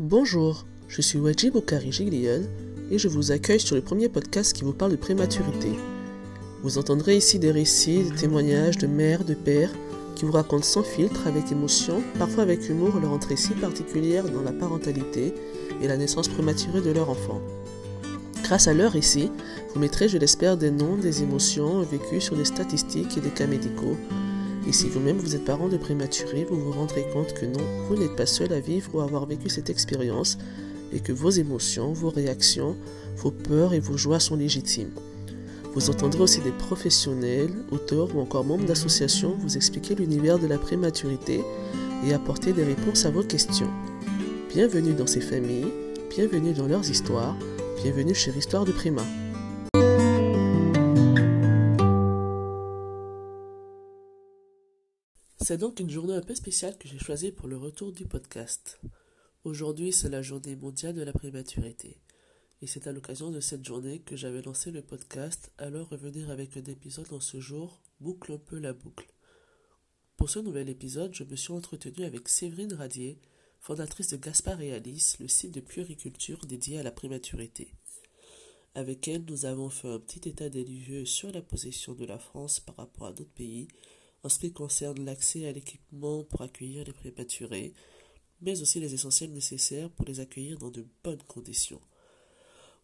Bonjour, je suis Wajib Okari Giglion et je vous accueille sur le premier podcast qui vous parle de prématurité. Vous entendrez ici des récits, des témoignages de mères, de pères qui vous racontent sans filtre, avec émotion, parfois avec humour, leur entrée si particulière dans la parentalité et la naissance prématurée de leur enfant. Grâce à leur récit, vous mettrez, je l'espère, des noms, des émotions vécues sur des statistiques et des cas médicaux et si vous-même vous êtes parent de prématuré, vous vous rendrez compte que non, vous n'êtes pas seul à vivre ou à avoir vécu cette expérience et que vos émotions, vos réactions, vos peurs et vos joies sont légitimes. Vous entendrez aussi des professionnels, auteurs ou encore membres d'associations vous expliquer l'univers de la prématurité et apporter des réponses à vos questions. Bienvenue dans ces familles, bienvenue dans leurs histoires, bienvenue chez Histoire de Prima. C'est donc une journée un peu spéciale que j'ai choisie pour le retour du podcast. Aujourd'hui, c'est la journée mondiale de la prématurité. Et c'est à l'occasion de cette journée que j'avais lancé le podcast, alors revenir avec un épisode en ce jour boucle un peu la boucle. Pour ce nouvel épisode, je me suis entretenu avec Séverine Radier, fondatrice de Gaspard et Alice, le site de puériculture dédié à la prématurité. Avec elle, nous avons fait un petit état des lieux sur la position de la France par rapport à d'autres pays en ce qui concerne l'accès à l'équipement pour accueillir les prématurés, mais aussi les essentiels nécessaires pour les accueillir dans de bonnes conditions.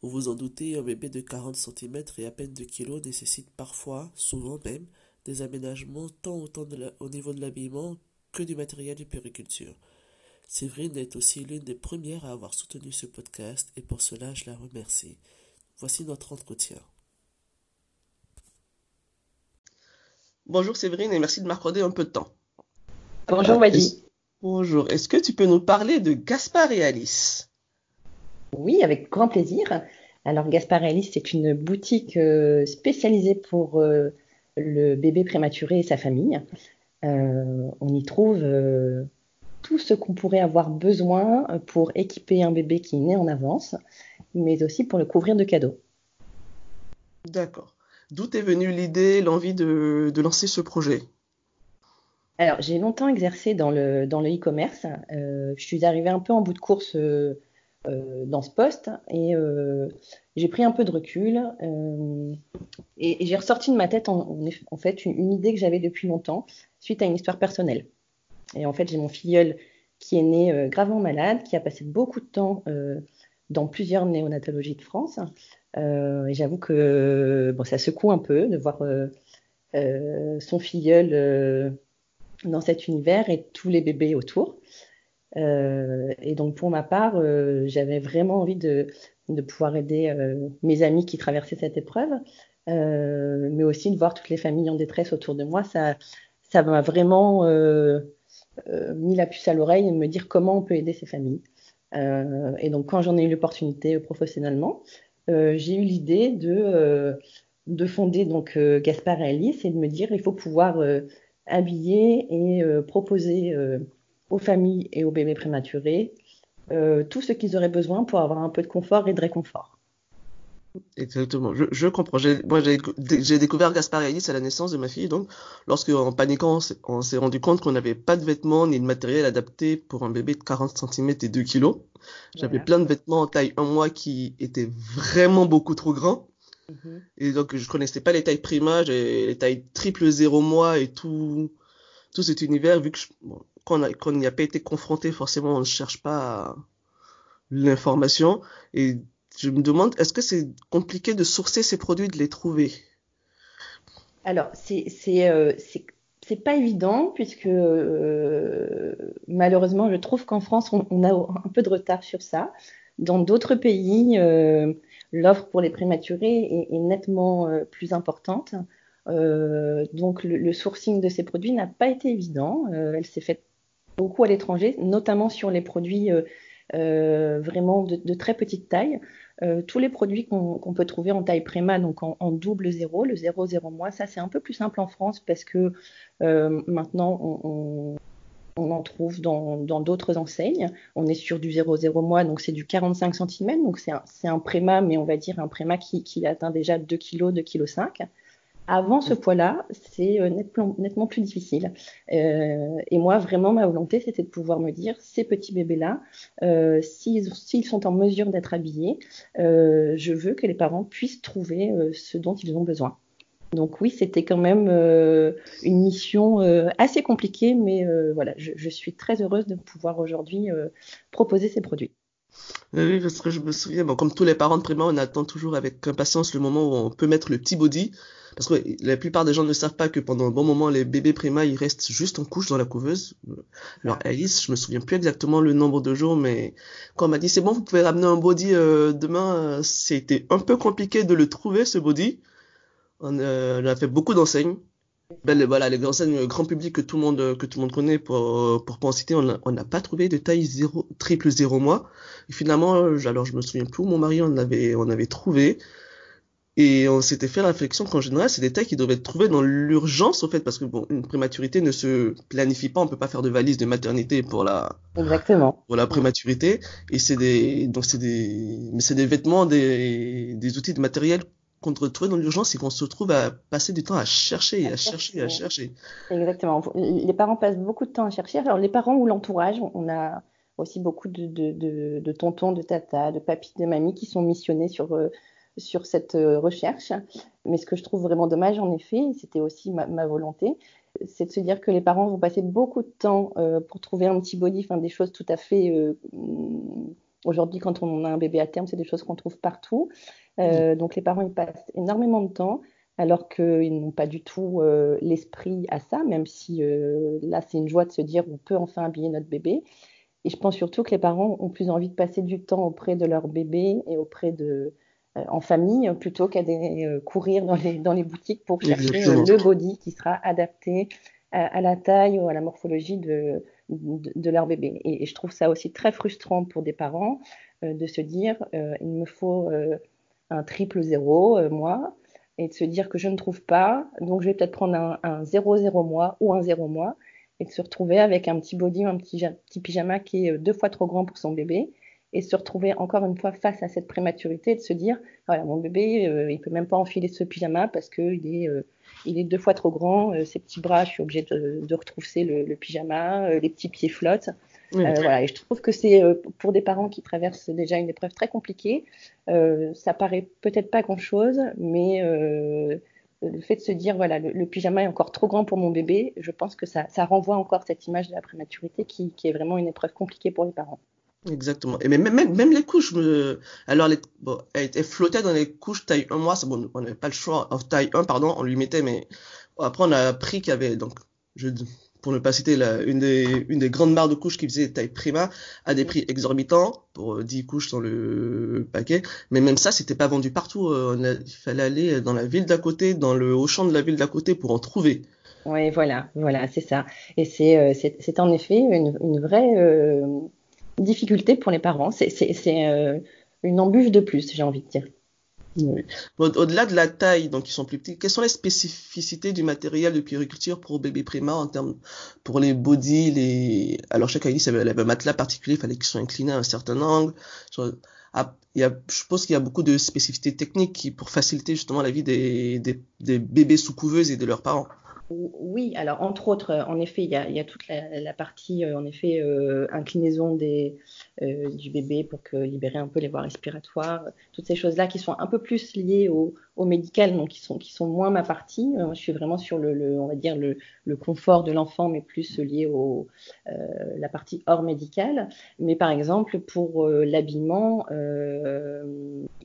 Vous vous en doutez, un bébé de 40 cm et à peine 2 kg nécessite parfois, souvent même, des aménagements tant autant au niveau de l'habillement que du matériel de périculture. Séverine est aussi l'une des premières à avoir soutenu ce podcast et pour cela je la remercie. Voici notre entretien. Bonjour Séverine et merci de m'accorder un peu de temps. Bonjour Wadi. Bonjour. Est-ce que tu peux nous parler de Gaspard et Alice? Oui, avec grand plaisir. Alors Gaspard et Alice, c'est une boutique euh, spécialisée pour euh, le bébé prématuré et sa famille. Euh, on y trouve tout ce qu'on pourrait avoir besoin pour équiper un bébé qui est né en avance, mais aussi pour le couvrir de cadeaux. D'accord. D'où est venue l'idée, l'envie de, lancer ce projet? Alors, j'ai longtemps exercé dans le e-commerce. Euh, je suis arrivée un peu en bout de course euh, euh, dans ce poste et j'ai pris un peu de recul et, j'ai ressorti de ma tête en, fait une, idée que j'avais depuis longtemps suite à une histoire personnelle. Et en fait, j'ai mon filleul qui est né gravement malade, qui a passé beaucoup de temps dans plusieurs néonatologies de France. Euh, et j'avoue que bon, ça secoue un peu de voir euh, euh, son filleul dans cet univers et tous les bébés autour. et donc pour ma part, j'avais vraiment envie de, pouvoir aider mes amis qui traversaient cette épreuve, mais aussi de voir toutes les familles en détresse autour de moi. Ça, ça m'a vraiment mis la puce à l'oreille et me dire comment on peut aider ces familles. et donc quand j'en ai eu l'opportunité professionnellement, j'ai eu l'idée de, euh, de fonder donc euh, Gaspard et Alice et de me dire il faut pouvoir habiller et proposer aux familles et aux bébés prématurés tout ce qu'ils auraient besoin pour avoir un peu de confort et de réconfort. Exactement, je, je comprends. Moi, j'ai découvert Gaspard et Alice à la naissance de ma fille, donc lorsque, en paniquant, on s'est rendu compte qu'on n'avait pas de vêtements ni de matériel adapté pour un bébé de 40 cm et 2 kg. J'avais plein de vêtements en taille 1 mois qui étaient vraiment beaucoup trop grands. Mm-hmm. Et donc, je connaissais pas les tailles prima, les tailles triple zéro mois et tout, tout cet univers, vu que bon, quand on n'y a pas été confronté, forcément, on ne cherche pas l'information. Et je me demande, est-ce que c'est compliqué de sourcer ces produits, de les trouver? Alors, c'est euh, c'est pas évident puisque euh, malheureusement, je trouve qu'en France, on, a un peu de retard sur ça. Dans d'autres pays, euh, l'offre pour les prématurés est, nettement euh, plus importante. donc, le, sourcing de ces produits n'a pas été évident. elle s'est faite beaucoup à l'étranger, notamment sur les produits vraiment de, très petite taille. Euh, tous les produits qu'on peut trouver en taille préma, donc en, double zéro, le 0,0 mois, ça c'est un peu plus simple en France parce que euh, maintenant on, en trouve dans d'autres enseignes. On est sur du 0,0 mois, donc c'est du 45 cm, donc c'est un, préma, mais on va dire un préma qui, atteint déjà 2 kg, 2 kg 5. Avant ce poids-là, c'est euh, nettement, nettement, plus difficile. Euh, et moi, vraiment, ma volonté, c'était de pouvoir me dire, ces petits bébés-là, euh, s'ils sont en mesure d'être habillés, euh, je veux que les parents puissent trouver euh, ce dont ils ont besoin. Donc oui, c'était quand même une mission assez compliquée, mais voilà, je, je, suis très heureuse de pouvoir aujourd'hui proposer ces produits. Oui, parce que je me souviens, bon, comme tous les parents de primaire, on attend toujours avec impatience le moment où on peut mettre le petit body. Parce que la plupart des gens ne savent pas que pendant un bon moment, les bébés prima, ils restent juste en couche dans la couveuse. Alors Alice, je me souviens plus exactement le nombre de jours, mais quand on m'a dit c'est bon, vous pouvez ramener un body euh, demain, c'était un peu compliqué de le trouver ce body. On, euh, on a fait beaucoup d'enseignes. Ben, les, voilà, les enseignes grand public que tout le monde que tout le monde connaît pour pour pas en citer, on n'a pas trouvé de taille zéro, triple zéro mois. Et finalement, alors je me souviens plus où mon mari on avait on avait trouvé. Et on s'était fait la réflexion qu'en général, c'est des tailles qui doivent être trouvées dans l'urgence, au fait, parce que bon, une prématurité ne se planifie pas, on peut pas faire de valise de maternité pour la, Exactement. pour la prématurité. Et c'est des, donc c'est des, mais c'est des vêtements, des, des outils de matériel qu'on retrouve dans l'urgence et qu'on se retrouve à passer du temps à chercher, à, à chercher, à chercher. Exactement. Les parents passent beaucoup de temps à chercher. Alors, les parents ou l'entourage, on a aussi beaucoup de, de, de, de tontons, de tatas, de papis, de mamies qui sont missionnés sur, euh, sur cette euh, recherche. Mais ce que je trouve vraiment dommage, en effet, c'était aussi ma, ma volonté, c'est de se dire que les parents vont passer beaucoup de temps euh, pour trouver un petit body, enfin des choses tout à fait. Euh, Aujourd'hui, quand on a un bébé à terme, c'est des choses qu'on trouve partout. Euh, donc les parents, ils passent énormément de temps alors qu'ils n'ont pas du tout euh, l'esprit à ça, même si euh, là, c'est une joie de se dire on peut enfin habiller notre bébé. Et je pense surtout que les parents ont plus envie de passer du temps auprès de leur bébé et auprès de, euh, en famille plutôt qu'à courir dans les, dans les boutiques pour chercher le body qui sera adapté à, à, la taille ou à la morphologie de, de, de leur bébé. Et, et, je trouve ça aussi très frustrant pour des parents de se dire il me faut un triple zéro mois et de se dire que je ne trouve pas, donc je vais peut-être prendre un, un 0,0 mois ou un 0 mois et de se retrouver avec un petit body un petit, petit pyjama qui est deux fois trop grand pour son bébé et se retrouver encore une fois face à cette prématurité et de se dire voilà mon bébé euh, il peut même pas enfiler ce pyjama parce que il est euh, il est deux fois trop grand euh, ses petits bras je suis obligée de, retrousser le pyjama les petits pieds flottent oui. voilà et je trouve que c'est pour des parents qui traversent déjà une épreuve très compliquée ça paraît peut-être pas grand chose mais le fait de se dire voilà le, le, pyjama est encore trop grand pour mon bébé, je pense que ça, ça renvoie encore cette image de la prématurité qui, qui, est vraiment une épreuve compliquée pour les parents. Exactement. Et même, même, même les couches, me... alors les, bon, elle, elle, flottait dans les couches taille 1 mois, bon, on n'avait pas le choix, taille 1, pardon, on lui mettait, mais après on a appris qu'il y avait, donc, je, pour ne pas citer une, des, grandes marques de couches qui faisait taille prima à des prix exorbitants pour 10 couches dans le paquet. Mais même ça, c'était pas vendu partout. A, il fallait aller dans la ville d'à côté, dans le haut champ de la ville d'à côté pour en trouver. Oui, voilà, voilà, c'est ça. Et c'est, euh, c'est, en effet une, vraie euh, difficulté pour les parents. C'est, c'est euh, une embûche de plus, j'ai envie de dire. Au-delà de la taille, donc ils sont plus petits, quelles sont les spécificités du matériel de puériculture pour bébé prima en termes pour les body, les alors chaque Alice avait, un matelas particulier, il fallait qu'ils soient inclinés à un certain angle. Ah, y a, je pense qu'il y a beaucoup de spécificités techniques qui, pour faciliter justement la vie des, des, des bébés sous couveuse et de leurs parents. Oui, alors entre autres, euh, en effet, il y a, toute la, partie, euh, en effet, euh, inclinaison euh, du bébé pour que libérer un peu les voies respiratoires, toutes ces choses-là qui sont un peu plus liées au, médical, donc qui sont, qui sont moins ma partie. Je suis vraiment sur le, on va dire le, confort de l'enfant, mais plus lié au la partie hors médicale. Mais par exemple, pour l'habillement,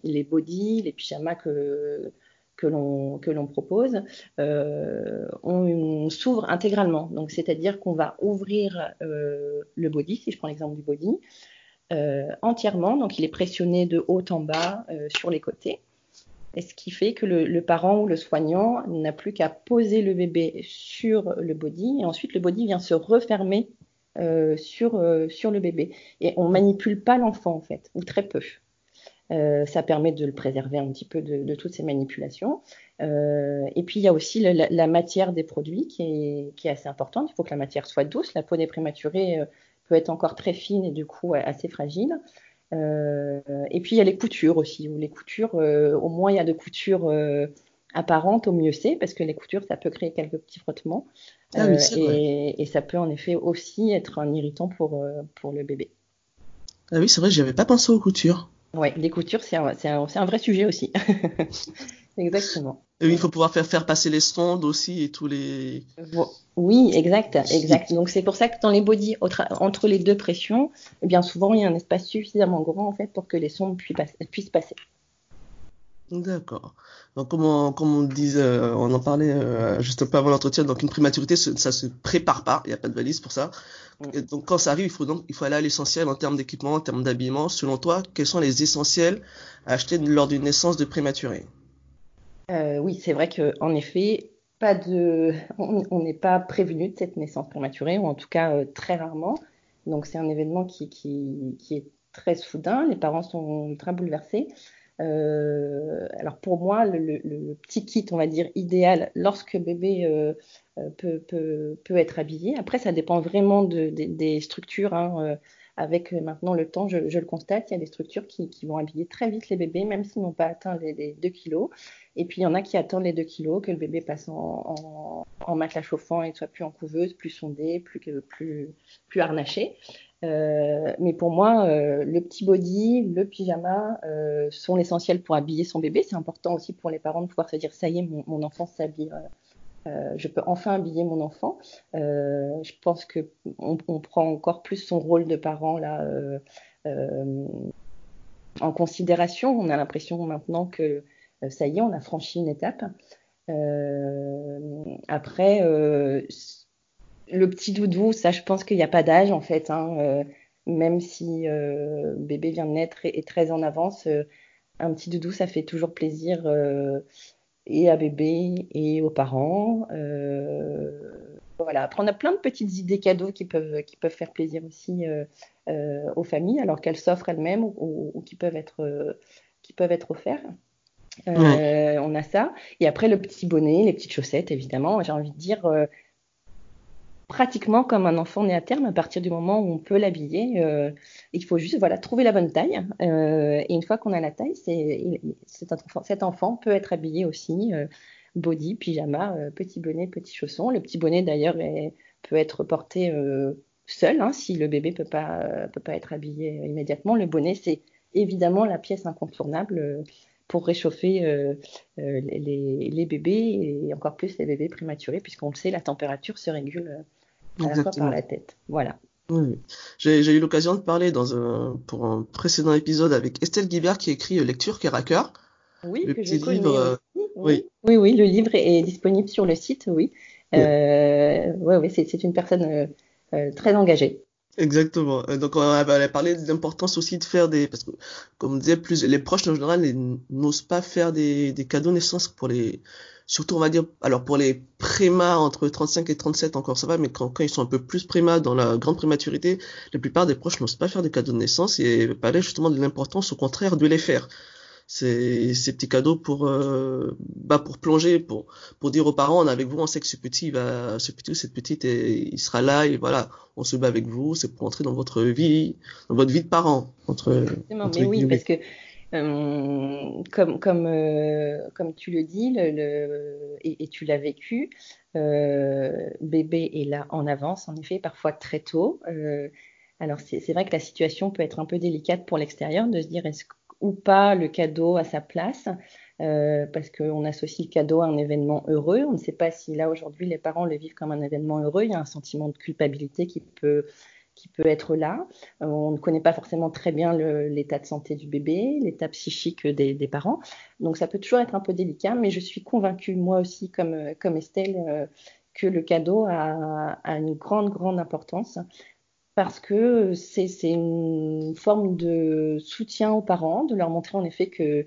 les bodys, les pyjamas que que l'on propose, euh, on, on s'ouvre intégralement. Donc c'est-à-dire qu'on va ouvrir euh, le body, si je prends l'exemple du body, euh, entièrement. Donc il est pressionné de haut en bas euh, sur les côtés. Et ce qui fait que le, le parent ou le soignant n'a plus qu'à poser le bébé sur le body et ensuite le body vient se refermer sur, sur le bébé. Et on manipule pas l'enfant en fait, ou très peu. Euh, ça permet de le préserver un petit peu de, de toutes ces manipulations. Euh, et puis il y a aussi la, la, matière des produits qui est, qui est, assez importante. Il faut que la matière soit douce. La peau des prématurés euh, peut être encore très fine et du coup assez fragile. Euh, et puis il y a les coutures aussi. Où les coutures, au moins il y a de coutures apparente, au mieux c'est, parce que les coutures, ça peut créer quelques petits frottements. Ah et, et, ça peut en effet aussi être un irritant pour, pour le bébé. Ah oui, c'est vrai, j'avais pas pensé aux coutures. Oui, les coutures, c'est un, un, un, vrai sujet aussi. Exactement. Et il faut pouvoir faire, faire passer les sondes aussi et tous les. Oui, exact, exact. Donc c'est pour ça que dans les bodies, entre les deux pressions, eh bien souvent il y a un espace suffisamment grand en fait pour que les sondes puissent passer. D'accord. Donc, comme on, comme on disait, euh, on en parlait euh, juste un peu avant l'entretien, donc une prématurité, ça se prépare pas, il n'y a pas de valise pour ça. Mm. donc, quand ça arrive, il faut donc, il faut aller à l'essentiel en termes d'équipement, en termes d'habillement. Selon toi, quels sont les essentiels à acheter lors d'une naissance de prématuré? Euh, Oui, c'est vrai qu'en effet, pas de, on n'est pas prévenu de cette naissance prématurée, ou en tout cas très rarement. Donc, c'est un événement qui, qui, qui est très soudain. Les parents sont très bouleversés. Euh, alors pour moi, le, petit kit, on va dire, idéal lorsque bébé euh, euh, peut, être habillé. Après, ça dépend vraiment de, des structures. Hein, avec maintenant le temps, je, le constate, il y a des structures qui, vont habiller très vite les bébés, même s'ils n'ont pas atteint les, 2 kilos. Et puis il y en a qui attendent les 2 kilos, que le bébé passe en matelas chauffant et soit plus en couveuse, plus sondé, plus, plus, plus harnaché. Euh, mais pour moi, euh, le petit body, le pyjama euh, sont l'essentiel pour habiller son bébé. C'est important aussi pour les parents de pouvoir se dire ça y est, mon, enfant s'habille. je peux enfin habiller mon enfant. je pense que on, prend encore plus son rôle de parent là en considération. On a l'impression maintenant que ça y est, on a franchi une étape. après le petit doudou, ça, je pense qu'il n'y a pas d'âge en fait. Hein, euh, même si euh, bébé vient de naître et est très en avance, euh, un petit doudou, ça fait toujours plaisir et à bébé et aux parents. voilà. Après, on a plein de petites idées cadeaux qui peuvent, qui peuvent faire plaisir aussi aux familles, alors qu'elles s'offrent elles-mêmes ou, qui peuvent être, qui peuvent être offertes. On a ça. Et après, le petit bonnet, les petites chaussettes, évidemment. J'ai envie de dire, pratiquement comme un enfant né à terme à partir du moment où on peut l'habiller. Euh, il faut juste voilà trouver la bonne taille. Euh, et une fois qu'on a la taille, cet enfant, peut être habillé aussi euh, body, pyjama, petit bonnet, petit chausson. Le petit bonnet d'ailleurs peut être porté seul hein, si le bébé peut pas peut pas être habillé immédiatement. Le bonnet c'est évidemment la pièce incontournable pour réchauffer les, les, bébés et encore plus les bébés prématurés, puisqu'on le sait, la température se régule à la fois par la tête. Voilà. Oui. J'ai eu l'occasion de parler dans un, pour un précédent épisode avec Estelle Guibert qui écrit Lecture Cœur à Cœur. Oui, le que petit livre. Euh, oui. oui. oui, le livre est disponible sur le site, oui. Oui, euh, ouais, ouais, c'est une personne euh, euh, très engagée. Exactement. Donc on a parlé de l'importance aussi de faire des parce que comme on disait plus les proches en général n'osent pas faire des, des cadeaux naissance pour les surtout on va dire alors pour les prémas entre 35 et 37 encore ça va mais quand, quand ils sont un peu plus prémas dans la grande prématurité la plupart des proches n'osent pas faire des cadeaux de naissance et parler justement de l'importance au contraire de les faire c'est ces petits cadeaux pour euh, bah pour plonger pour pour dire aux parents on est avec vous on sait que ce petit va ce petit cette petite il sera là et voilà on se bat avec vous c'est pour entrer dans votre vie dans votre vie de parent entre, mais oui parce que euh, comme, comme, euh, comme tu le dis, le, et, tu l'as vécu, euh, bébé est là en avance, en effet, parfois très tôt. alors c'est vrai que la situation peut être un peu délicate pour l'extérieur, de se dire est-ce ou pas le cadeau à sa place, parce qu'on associe le cadeau à un événement heureux. On ne sait pas si là aujourd'hui les parents le vivent comme un événement heureux. Il y a un sentiment de culpabilité qui peut qui peut être là. Euh, on ne connaît pas forcément très bien l'état de santé du bébé, l'état psychique des, parents. Donc ça peut toujours être un peu délicat, mais je suis convaincue, moi aussi, comme, comme Estelle, euh, que le cadeau a, une grande, grande importance parce que c'est une forme de soutien aux parents, de leur montrer en effet que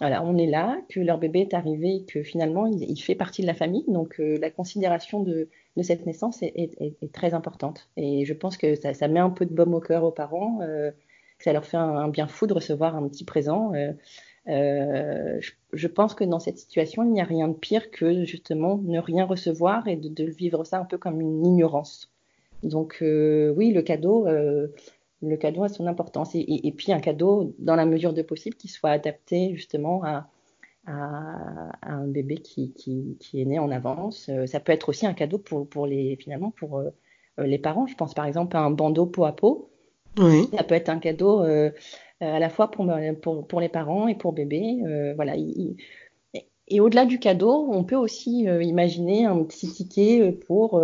voilà, on est là, que leur bébé est arrivé, que finalement il, fait partie de la famille. Donc euh, la considération de, cette naissance est, très importante. Et je pense que ça, met un peu de baume au cœur aux parents, euh, que ça leur fait un, bien fou de recevoir un petit présent. Euh, je, pense que dans cette situation, il n'y a rien de pire que justement ne rien recevoir et de vivre ça un peu comme une ignorance. Donc euh, oui, le cadeau, euh, le cadeau a son importance. Et, et, et, puis un cadeau, dans la mesure de possible, qui soit adapté justement à, à, un bébé qui, qui, qui, est né en avance. ça peut être aussi un cadeau pour, pour les, finalement, pour les parents. Je pense par exemple à un bandeau peau à peau. Oui. Ça peut être un cadeau à la fois pour, pour, pour, les parents et pour bébé. voilà. et au-delà du cadeau, on peut aussi imaginer un petit ticket pour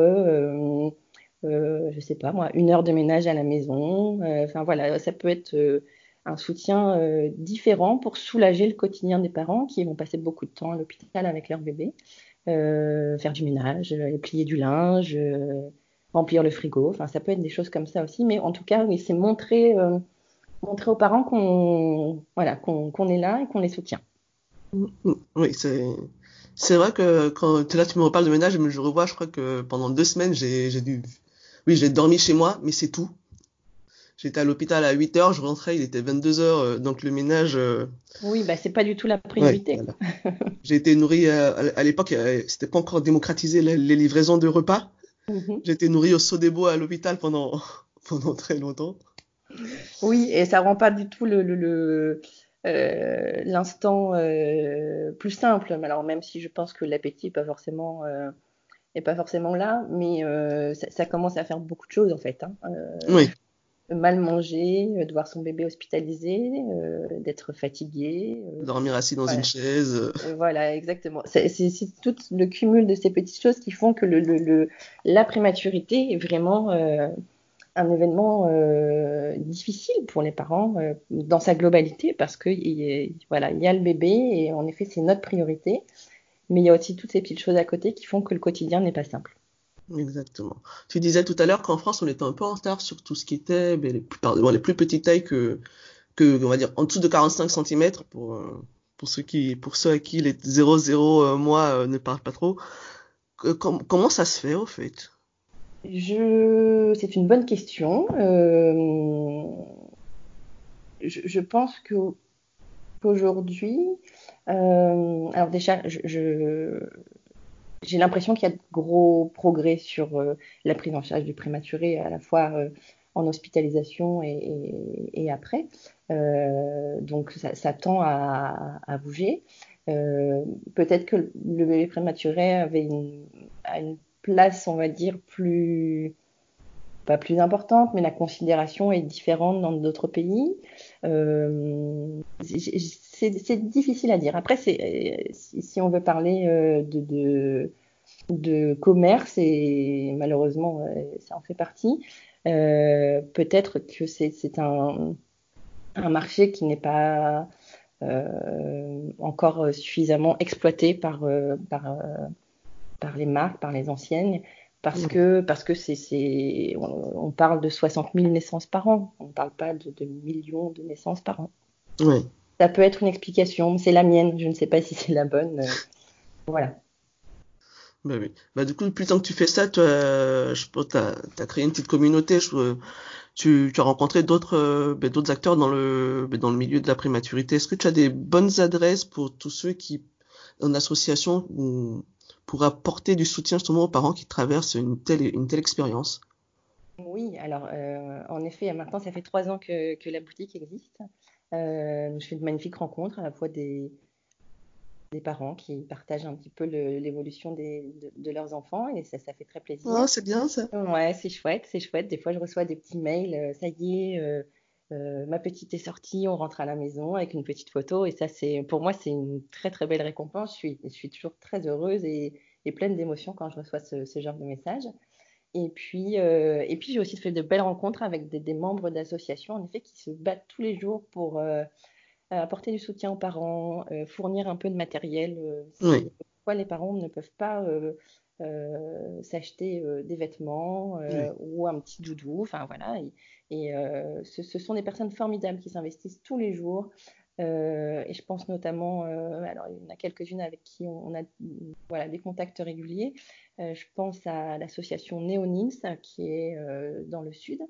euh, je sais pas moi, une heure de ménage à la maison. Euh, enfin voilà, ça peut être euh, un soutien euh, différent pour soulager le quotidien des parents qui vont passer beaucoup de temps à l'hôpital avec leur bébé, faire du ménage, plier du linge, remplir le frigo. Enfin, ça peut être des choses comme ça aussi, mais en tout cas, oui, c'est montrer, montrer aux parents qu'on voilà, qu'on est là et qu'on les soutient. Oui, c'est c'est vrai que quand là tu me reparles de ménage, je revois, je crois que pendant deux semaines, j'ai dû oui, j'ai dormi chez moi, mais c'est tout. J'étais à l'hôpital à 8 heures, je rentrais, il était 22 heures, euh, donc le ménage. Euh, oui, bah c'est pas du tout la priorité. j'ai été nourri euh, à, l'époque, c'était pas encore démocratisé les, livraisons de repas. Mhm. J'ai été nourri au Sodebo à l'hôpital pendant pendant très longtemps. Oui, et ça rend pas du tout le, le, l'instant plus simple. Alors même si je pense que l'appétit pas forcément n'est pas forcément là, mais euh, ça, commence à faire beaucoup de choses en fait. Hein. Euh, oui. Mal manger, euh, de voir son bébé hospitalisé, d'être fatigué. Dormir assis dans une chaise. voilà, exactement. C'est tout le cumul de ces petites choses qui font que le, le, la prématurité est vraiment un événement difficile pour les parents dans sa globalité parce que voilà, il y a le bébé et en effet c'est notre priorité mais il y a aussi toutes ces petites choses à côté qui font que le quotidien n'est pas simple. Exactement. Tu disais tout à l'heure qu'en France, on était un peu en retard sur tout ce qui était ben, les, plus, les plus petites tailles que, que, on va dire, en dessous de 45 cm pour, euh, pour, ceux, qui, pour ceux à qui les 0-0 euh, mois euh, ne parlent pas trop. comment ça se fait, au fait? Je... C'est une bonne question. Je, je, pense qu'aujourd'hui, alors déjà, j'ai l'impression qu'il y a de gros progrès sur euh, la prise en charge du prématuré, à la fois euh, en hospitalisation et, après. donc ça, tend à, bouger. Peut-être que le bébé prématuré avait une, place, on va dire, plus pas plus importante, mais la considération est différente dans d'autres pays. Euh, c'est difficile à dire. Après, si, si, on veut parler euh, de, de, de, commerce, et malheureusement, euh, ça en fait partie, euh, peut-être que c'est un, un, marché qui n'est pas euh, encore suffisamment exploité par, par, par les marques, par les anciennes parce que parce que c'est on, parle de 60 000 naissances par an, on ne parle pas de, de, millions de naissances par an. Oui. Ça peut être une explication, c'est la mienne, je ne sais pas si c'est la bonne. Euh, voilà. Bah oui. Bah du coup, depuis le temps que tu fais ça, tu as, tu as, créé une petite communauté. Je, tu, tu as rencontré d'autres euh, d'autres acteurs dans le bah, dans le milieu de la prématurité. Est-ce que tu as des bonnes adresses pour tous ceux qui en association ou pour apporter du soutien justement aux parents qui traversent une telle, une telle expérience? Oui, alors euh, en effet, maintenant ça fait trois ans que, que la boutique existe. Euh, je fais de magnifiques rencontres à la fois des, des parents qui partagent un petit peu l'évolution de, de, leurs enfants et ça, ça fait très plaisir. Oh, c'est bien ça. Ouais, c'est chouette, c'est chouette. Des fois, je reçois des petits mails, euh, ça y est, ma petite est sortie, on rentre à la maison avec une petite photo et ça, c'est pour moi, c'est une très très belle récompense. Je suis, je suis toujours très heureuse et, et pleine d'émotions quand je reçois ce, ce, genre de message. Et puis, euh, et puis j'ai aussi fait de belles rencontres avec des, des membres d'associations, en effet, qui se battent tous les jours pour euh, apporter du soutien aux parents, euh, fournir un peu de matériel. oui. Pourquoi les parents ne peuvent pas s'acheter des vêtements ou un petit doudou, enfin voilà. Et, et ce, ce, sont des personnes formidables qui s'investissent tous les jours. Euh, et je pense notamment, euh, alors il y en a quelques-unes avec qui on, a voilà, des contacts réguliers. Euh, je pense à l'association Néonins qui est dans le sud.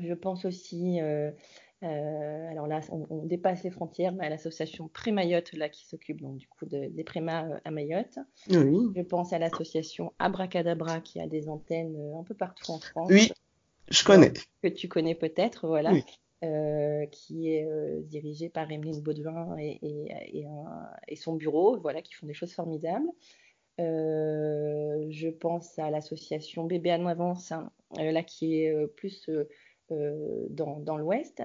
Je pense aussi, alors là on, dépasse les frontières, mais à l'association Prémayotte là qui s'occupe donc du coup de, des prémas à Mayotte. Oui. Je pense à l'association Abracadabra qui a des antennes un peu partout en France. Oui, je connais. Que tu connais peut-être, voilà. Oui. Euh, qui est dirigée par Emeline Baudouin et, et, et, son bureau, voilà, qui font des choses formidables. je pense à l'association Bébé en Avance, hein, là qui est plus dans, dans l'Ouest,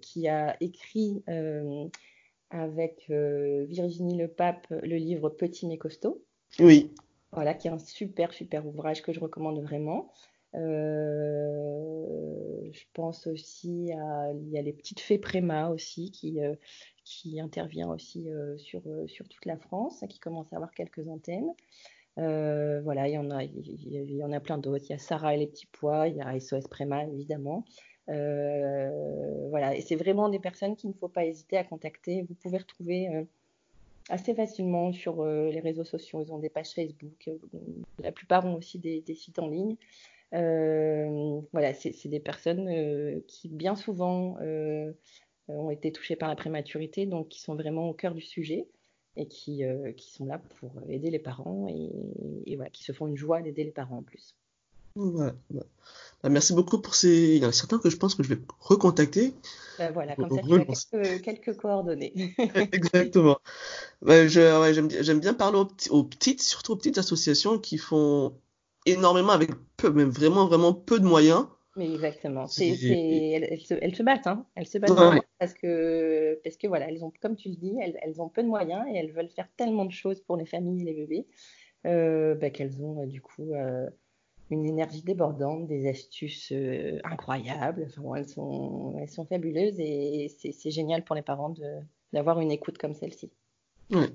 qui a écrit avec Virginie Le Pape le livre Petit mais costaud. Oui. Voilà, qui est un super, super ouvrage que je recommande vraiment. Euh, je pense aussi à, il y a les petites fées Préma aussi qui, euh, qui intervient aussi euh, sur, sur toute la France, qui commence à avoir quelques antennes. voilà, il y en a, il y en a plein d'autres. Il y a Sarah et les petits pois, il y a SOS Préma évidemment. voilà, et c'est vraiment des personnes qu'il ne faut pas hésiter à contacter. Vous pouvez retrouver assez facilement sur les réseaux sociaux. Ils ont des pages Facebook. la plupart ont aussi des, des sites en ligne. Euh, voilà, c'est des personnes euh, qui bien souvent euh, ont été touchées par la prématurité, donc qui sont vraiment au cœur du sujet et qui, qui sont là pour aider les parents et, voilà, qui se font une joie d'aider les parents en plus. Bah, merci beaucoup pour ces. Il y en a certains que je pense que je vais recontacter. Bah, voilà, comme ça tu as quelques, quelques coordonnées. Exactement. Bah, J'aime bien parler aux, aux, petites, surtout aux petites associations qui font énormément avec peu, même vraiment, vraiment peu de moyens. Mais exactement. C'est, elles, se, elles, se, battent, hein. Elles se battent parce que, parce que voilà, elles ont, comme tu le dis, elles, elles, ont peu de moyens et elles veulent faire tellement de choses pour les familles et les bébés euh, bah, qu'elles ont euh, du coup euh, une énergie débordante, des astuces euh, incroyables. Enfin, elles, sont, elles sont fabuleuses et c'est, génial pour les parents de, d'avoir une écoute comme celle-ci. Ouais.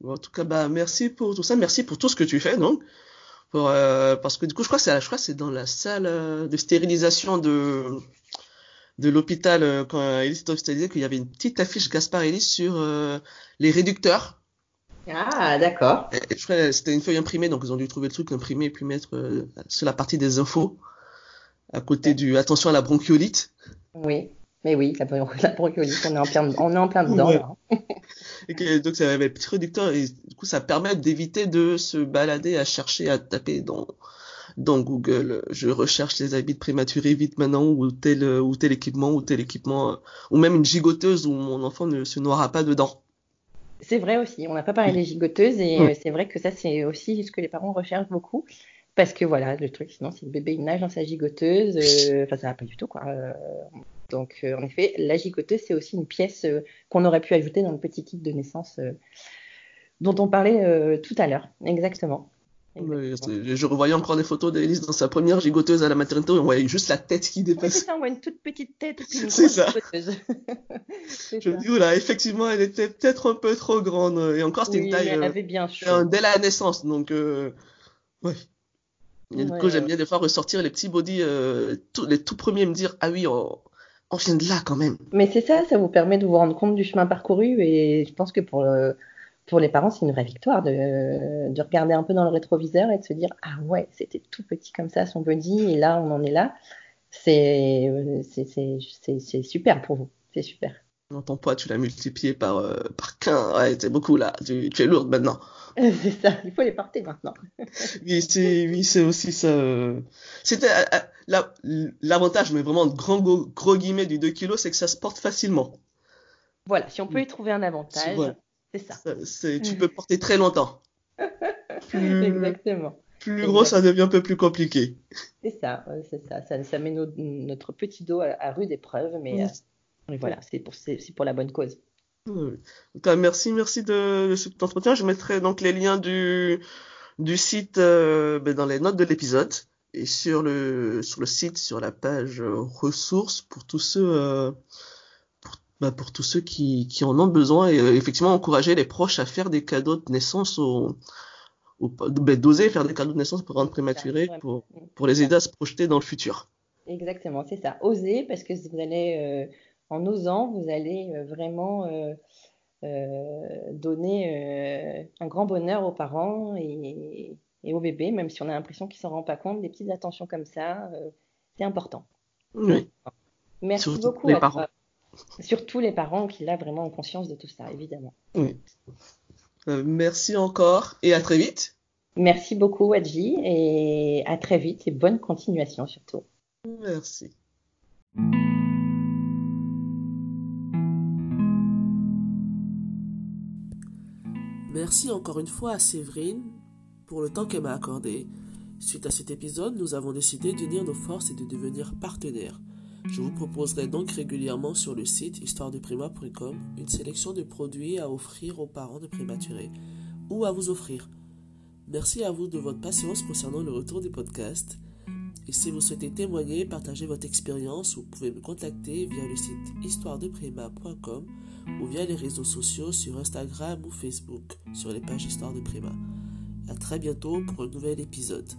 Bon, en tout cas, bah, merci pour tout ça. Merci pour tout ce que tu fais, donc. Euh, parce que du coup, je crois que c'est, je crois c'est dans la salle euh, de stérilisation de de l'hôpital euh, quand Elise était hospitalisée qu'il y avait une petite affiche Gaspard Elise sur les réducteurs. Ah, d'accord. je crois c'était une feuille imprimée, donc ils ont dû trouver le truc imprimé et puis mettre sur la partie des infos à côté du attention à la bronchiolite. Oui. Mais oui, la, bronchiolite, on est en plein, on est en plein dedans. et donc, ça avait petit réducteur et du coup, ça permet d'éviter de se balader à chercher, à taper dans, dans Google. Je recherche les habits prématurés vite maintenant ou tel, ou tel équipement ou tel équipement, ou même une gigoteuse où mon enfant ne se noiera pas dedans. C'est vrai aussi. On n'a pas parlé des gigoteuses et c'est vrai que ça, c'est aussi ce que les parents recherchent beaucoup. Parce que voilà, le truc, sinon, si le bébé il nage dans sa gigoteuse, euh, enfin, ça va pas du tout, quoi. Euh, donc, euh, en effet, la gigoteuse, c'est aussi une pièce euh, qu'on aurait pu ajouter dans le petit kit de naissance euh, dont on parlait tout à l'heure. Exactement. je revoyais encore des photos d'Elise dans sa première gigoteuse à la maternité, on voyait juste la tête qui dépasse. c'est ça, on voit une toute petite tête C'est ça. je me dis, oula, effectivement, elle était peut-être un peu trop grande. Et encore, c'était une taille. Elle avait bien chaud. dès la naissance, donc, ouais. du coup, j'aime bien des fois ressortir les petits body, les tout premiers, me dire, ah oui, on, on vient de là quand même. Mais c'est ça, ça vous permet de vous rendre compte du chemin parcouru et je pense que pour, pour les parents, c'est une vraie victoire de, de, regarder un peu dans le rétroviseur et de se dire Ah ouais, c'était tout petit comme ça son body et là on en est là. C'est super pour vous, c'est super. Ton poids, tu l'as multiplié par, euh, par 15, ouais, c'est beaucoup là, tu, tu es lourde maintenant. c'est ça, il faut les porter maintenant. oui, c'est oui, aussi ça. Euh. C'était euh, l'avantage, mais vraiment grand gros, guillemets du 2 kg, c'est que ça se porte facilement. Voilà, si on peut y trouver un avantage, c'est ça. tu peux porter très longtemps. Exactement. Plus gros, ça devient un peu plus compliqué. C'est ça, c'est ça. ça. met notre petit dos à, rude épreuve, mais, voilà, c'est pour, pour la bonne cause. merci, merci de, cet entretien. Je mettrai donc les liens du, du site euh, ben, dans les notes de l'épisode et sur le, sur le site, sur la page euh, ressources pour tous ceux, euh, pour, ben, pour, tous ceux qui, qui en ont besoin et effectivement encourager les proches à faire des cadeaux de naissance au, ben, d'oser faire des cadeaux de naissance pour rendre prématurés, pour, pour les aider à se projeter dans le futur. Exactement, c'est ça. Oser parce que vous allez en osant, vous allez euh, vraiment euh, euh, donner un grand bonheur aux parents et, et au bébé, même si on a l'impression qu'il ne s'en rend pas compte, des petites attentions comme ça, euh, c'est important. Oui. Merci beaucoup. Surtout les parents qui là vraiment ont conscience de tout ça, évidemment. Oui. Euh, merci encore et à très vite. Merci beaucoup Wadji et à très vite et bonne continuation surtout. Merci. Merci encore une fois à Séverine pour le temps qu'elle m'a accordé. Suite à cet épisode, nous avons décidé d'unir nos forces et de devenir partenaires. Je vous proposerai donc régulièrement sur le site histoiredeprima.com une sélection de produits à offrir aux parents de prématurés ou à vous offrir. Merci à vous de votre patience concernant le retour du podcast. Et si vous souhaitez témoigner, partager votre expérience, vous pouvez me contacter via le site histoiredeprima.com ou via les réseaux sociaux sur Instagram ou Facebook sur les pages Histoire de Préma. À très bientôt pour un nouvel épisode.